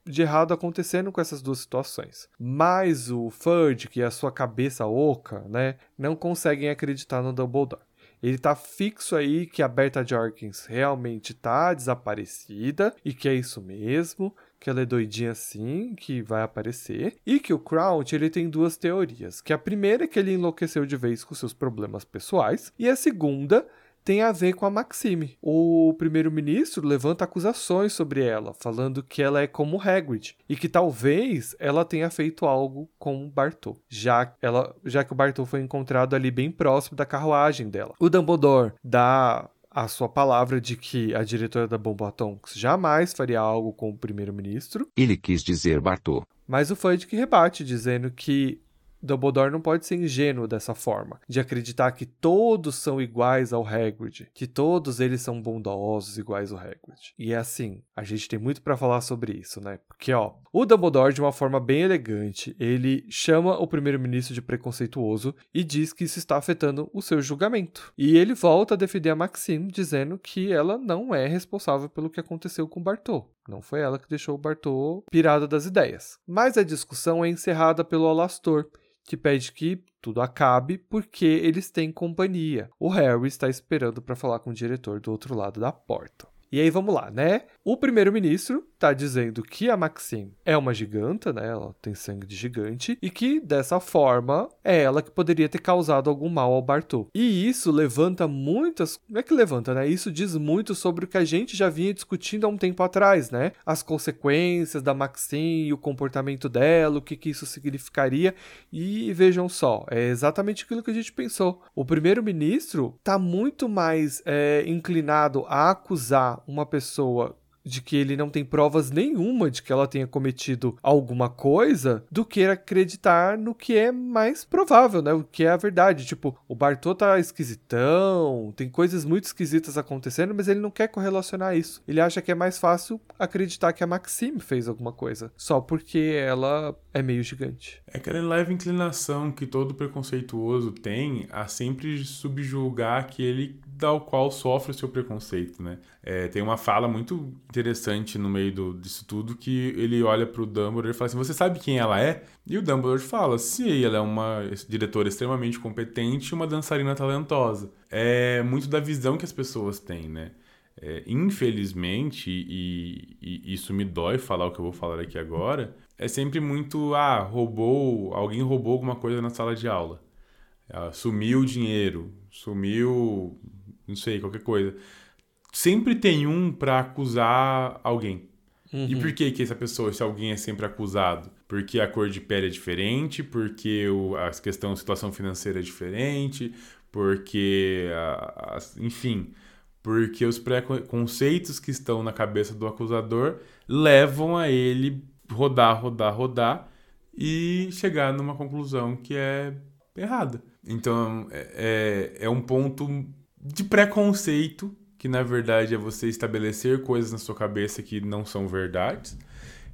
de errado acontecendo com essas duas situações. Mas o Fudge, que é a sua cabeça oca, né, não conseguem acreditar no Dumbledore. Ele tá fixo aí que a Berta Jorkins realmente tá desaparecida e que é isso mesmo, que ela é doidinha assim, que vai aparecer, e que o Crouch ele tem duas teorias, que a primeira é que ele enlouqueceu de vez com seus problemas pessoais, e a segunda tem a ver com a Maxime. O primeiro-ministro levanta acusações sobre ela, falando que ela é como Hagrid e que talvez ela tenha feito algo com o Bartô, já, ela, já que o Bartô foi encontrado ali bem próximo da carruagem dela. O Dumbledore dá a sua palavra de que a diretora da Bombatonks jamais faria algo com o primeiro-ministro. Ele quis dizer Bartô. Mas o Fudge rebate, dizendo que Dumbledore não pode ser ingênuo dessa forma, de acreditar que todos são iguais ao Hagrid, que todos eles são bondosos iguais ao Hagrid. E é assim, a gente tem muito para falar sobre isso, né? Porque ó, o Dumbledore de uma forma bem elegante, ele chama o primeiro-ministro de preconceituoso e diz que isso está afetando o seu julgamento. E ele volta a defender a Maxine, dizendo que ela não é responsável pelo que aconteceu com Bartô. Não foi ela que deixou o Bartô pirado das ideias. Mas a discussão é encerrada pelo Alastor, que pede que tudo acabe porque eles têm companhia. O Harry está esperando para falar com o diretor do outro lado da porta. E aí vamos lá, né? O primeiro-ministro está dizendo que a Maxine é uma giganta, né? Ela tem sangue de gigante e que dessa forma é ela que poderia ter causado algum mal ao Bartô. E isso levanta muitas, não é que levanta, né? Isso diz muito sobre o que a gente já vinha discutindo há um tempo atrás, né? As consequências da Maxine e o comportamento dela, o que que isso significaria. E vejam só, é exatamente aquilo que a gente pensou. O primeiro-ministro está muito mais é, inclinado a acusar uma pessoa de que ele não tem provas nenhuma de que ela tenha cometido alguma coisa do que acreditar no que é mais provável, né? O que é a verdade. Tipo, o Bartô tá esquisitão, tem coisas muito esquisitas acontecendo, mas ele não quer correlacionar isso. Ele acha que é mais fácil acreditar que a Maxime fez alguma coisa, só porque ela é meio gigante. É aquela leve inclinação que todo preconceituoso tem a sempre subjulgar aquele tal qual sofre o seu preconceito, né? É, tem uma fala muito interessante no meio do, disso tudo que ele olha pro Dumbledore e fala assim, você sabe quem ela é? E o Dumbledore fala, sim, ela é uma diretora extremamente competente e uma dançarina talentosa. É muito da visão que as pessoas têm, né? É, infelizmente, e, e, isso me dói falar o que eu vou falar aqui agora, é sempre muito, ah, roubou, alguém roubou alguma coisa na sala de aula. Ah, sumiu o dinheiro, sumiu não sei, qualquer coisa. Sempre tem um para acusar alguém. Uhum. E por que que essa pessoa, esse alguém é sempre acusado? Porque a cor de pele é diferente, porque o, a questão, a situação financeira é diferente, porque, a, a, enfim, porque os preconceitos que estão na cabeça do acusador levam a ele rodar, rodar, rodar e chegar numa conclusão que é errada. Então, é, é, é um ponto de preconceito, que na verdade é você estabelecer coisas na sua cabeça que não são verdades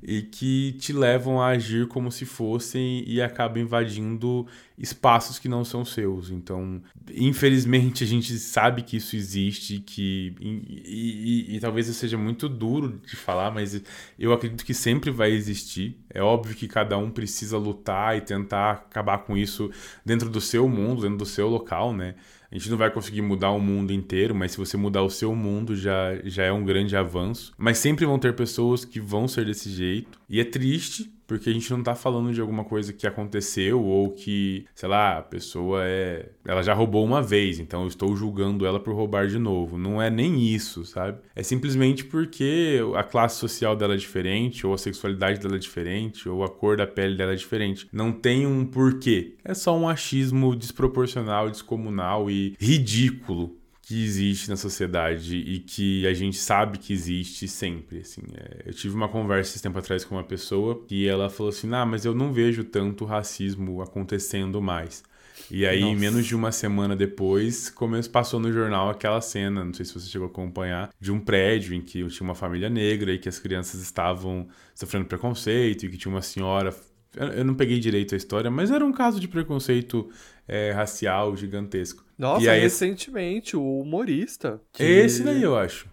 e que te levam a agir como se fossem e acabam invadindo espaços que não são seus. Então, infelizmente, a gente sabe que isso existe, que e, e, e, talvez seja muito duro de falar, mas eu acredito que sempre vai existir. É óbvio que cada um precisa lutar e tentar acabar com isso dentro do seu mundo, dentro do seu local, né? A gente não vai conseguir mudar o mundo inteiro, mas se você mudar o seu mundo já, já é um grande avanço. Mas sempre vão ter pessoas que vão ser desse jeito. E é triste, porque a gente não tá falando de alguma coisa que aconteceu ou que, sei lá, a pessoa é. Ela já roubou uma vez, então eu estou julgando ela por roubar de novo. Não é nem isso, sabe? É simplesmente porque a classe social dela é diferente, ou a sexualidade dela é diferente, ou a cor da pele dela é diferente. Não tem um porquê. É só um achismo desproporcional, descomunal e ridículo que existe na sociedade e que a gente sabe que existe sempre, assim. É, eu tive uma conversa esse tempo atrás com uma pessoa e ela falou assim, ah, mas eu não vejo tanto racismo acontecendo mais. E aí, Nossa. menos de uma semana depois, começou, passou no jornal aquela cena, não sei se você chegou a acompanhar, de um prédio em que tinha uma família negra e que as crianças estavam sofrendo preconceito e que tinha uma senhora eu não peguei direito a história, mas era um caso de preconceito é, racial gigantesco. Nossa, e aí, recentemente, o humorista. Esse daí, eu acho.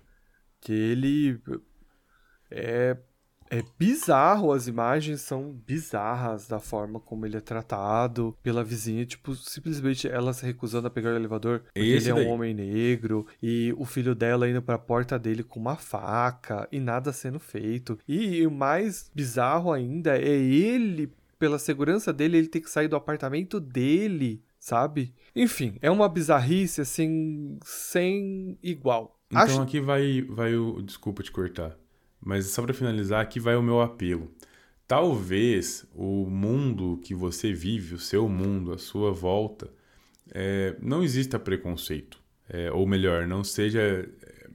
Que ele. É, é bizarro, as imagens são bizarras da forma como ele é tratado pela vizinha. Tipo, simplesmente ela se recusando a pegar o elevador porque Esse ele é um homem negro. E o filho dela indo pra porta dele com uma faca e nada sendo feito. E, e o mais bizarro ainda é ele, pela segurança dele, ele ter que sair do apartamento dele sabe? Enfim, é uma bizarrice assim sem igual. Então Acho... aqui vai vai o desculpa te cortar, mas só para finalizar aqui vai o meu apelo. Talvez o mundo que você vive, o seu mundo, a sua volta, é, não exista preconceito. É, ou melhor, não seja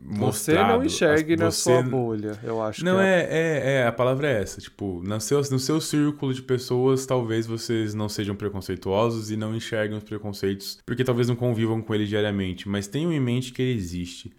você não enxergue na sua bolha, eu acho. Não, é... É, é, a palavra é essa. Tipo, no seu, no seu círculo de pessoas, talvez vocês não sejam preconceituosos e não enxerguem os preconceitos, porque talvez não convivam com ele diariamente, mas tenham em mente que ele existe.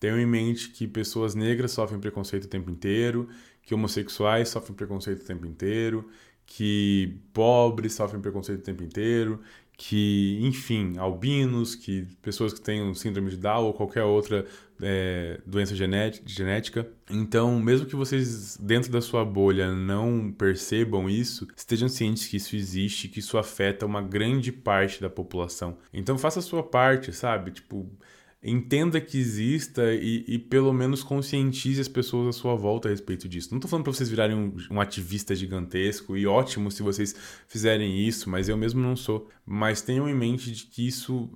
Tenham em mente que pessoas negras sofrem preconceito o tempo inteiro, que homossexuais sofrem preconceito o tempo inteiro, que pobres sofrem preconceito o tempo inteiro, que, enfim, albinos, que pessoas que têm síndrome de Down ou qualquer outra é, doença genética. Então, mesmo que vocês, dentro da sua bolha, não percebam isso, estejam cientes que isso existe, que isso afeta uma grande parte da população. Então, faça a sua parte, sabe? Tipo, entenda que exista e, e, pelo menos conscientize as pessoas à sua volta a respeito disso. Não estou falando para vocês virarem um, um, ativista gigantesco e ótimo se vocês fizerem isso, mas eu mesmo não sou. Mas tenham em mente de que isso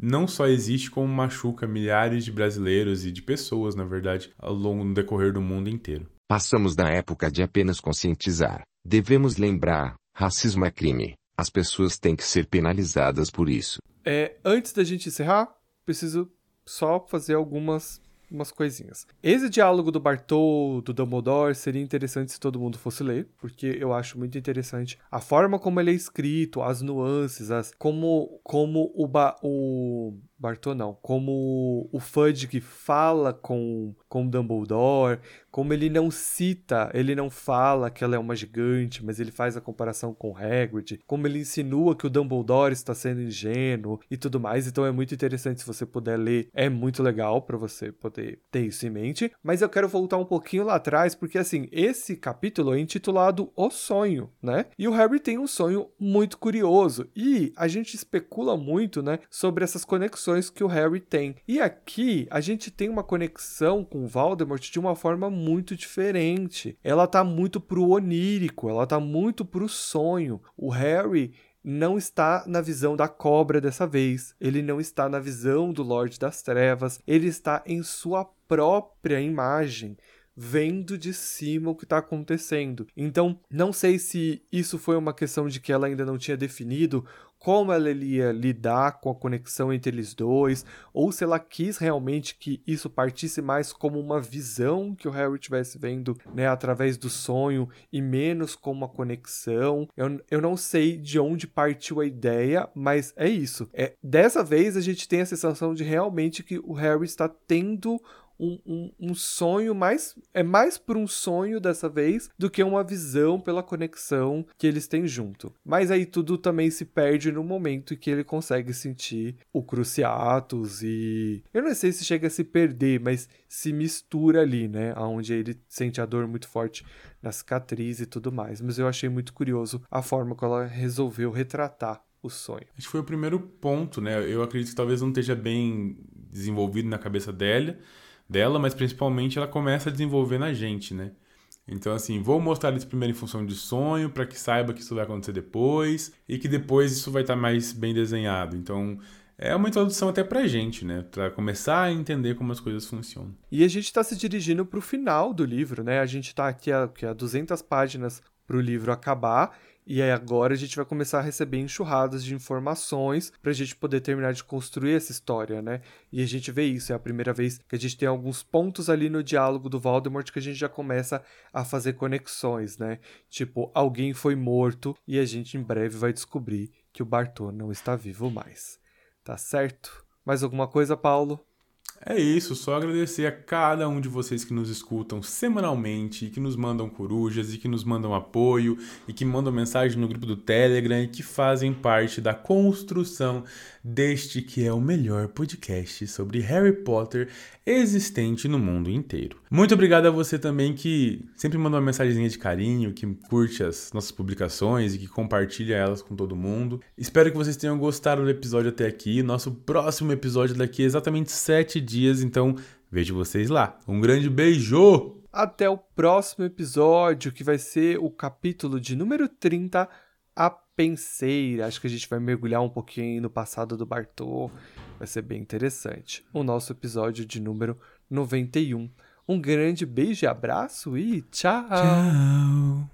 não só existe, como machuca milhares de brasileiros e de pessoas, na verdade, ao longo do decorrer do mundo inteiro. Passamos da época de apenas conscientizar. Devemos lembrar, racismo é crime. As pessoas têm que ser penalizadas por isso. É, antes da gente encerrar, preciso só fazer algumas umas coisinhas. Esse diálogo do Bartol, do Dumbledore, seria interessante se todo mundo fosse ler, porque eu acho muito interessante a forma como ele é escrito, as nuances, as como como o, ba, o Bartô não, como o Fudge fala com, com Dumbledore, como ele não cita, ele não fala que ela é uma gigante, mas ele faz a comparação com Hagrid, como ele insinua que o Dumbledore está sendo ingênuo e tudo mais, então é muito interessante se você puder ler, é muito legal para você poder ter isso em mente, mas eu quero voltar um pouquinho lá atrás, porque assim, esse capítulo é intitulado O Sonho, né? E o Harry tem um sonho muito curioso, e a gente especula muito, né, sobre essas conexões conexões que o Harry tem. E aqui a gente tem uma conexão com Voldemort de uma forma muito diferente. Ela tá muito pro onírico, ela tá muito pro sonho. O Harry não está na visão da cobra dessa vez. Ele não está na visão do Lorde das Trevas. Ele está em sua própria imagem vendo de cima o que está acontecendo. Então, não sei se isso foi uma questão de que ela ainda não tinha definido como ela ia lidar com a conexão entre eles dois, ou se ela quis realmente que isso partisse mais como uma visão que o Harry estivesse vendo, né, através do sonho e menos como uma conexão. Eu, eu não sei de onde partiu a ideia, mas é isso. É, dessa vez a gente tem a sensação de realmente que o Harry está tendo um, um, um, sonho mais. É mais por um sonho dessa vez do que uma visão pela conexão que eles têm junto. Mas aí tudo também se perde no momento em que ele consegue sentir o Cruciatus e. Eu não sei se chega a se perder, mas se mistura ali, né? Onde ele sente a dor muito forte na cicatriz e tudo mais. Mas eu achei muito curioso a forma como ela resolveu retratar o sonho. Acho que foi o primeiro ponto, né? Eu acredito que talvez não esteja bem desenvolvido na cabeça dela dela, mas principalmente ela começa a desenvolver na gente, né? Então, assim, vou mostrar isso primeiro em função de sonho, para que saiba que isso vai acontecer depois e que depois isso vai estar tá mais bem desenhado. Então, é uma introdução até pra gente, né? Pra começar a entender como as coisas funcionam. E a gente tá se dirigindo pro final do livro, né? A gente tá aqui a, a 200 páginas pro livro acabar e aí agora a gente vai começar a receber enxurradas de informações para a gente poder terminar de construir essa história, né? E a gente vê isso, é a primeira vez que a gente tem alguns pontos ali no diálogo do Voldemort que a gente já começa a fazer conexões, né? Tipo, alguém foi morto e a gente em breve vai descobrir que o Bartô não está vivo mais. Tá certo? Mais alguma coisa, Paulo? É isso, só agradecer a cada um de vocês que nos escutam semanalmente, que nos mandam corujas, e que nos mandam apoio, e que mandam mensagem no grupo do Telegram e que fazem parte da construção deste que é o melhor podcast sobre Harry Potter existente no mundo inteiro. Muito obrigado a você também que sempre manda uma mensagenzinha de carinho, que curte as nossas publicações e que compartilha elas com todo mundo. Espero que vocês tenham gostado do episódio até aqui. Nosso próximo episódio daqui é exatamente sete dias, então vejo vocês lá. Um grande beijo! Até o próximo episódio, que vai ser o capítulo de número 30, A Penseira. Acho que a gente vai mergulhar um pouquinho no passado do Bartô. Vai ser bem interessante. O nosso episódio de número 91. Um grande beijo e abraço e tchau! Tchau!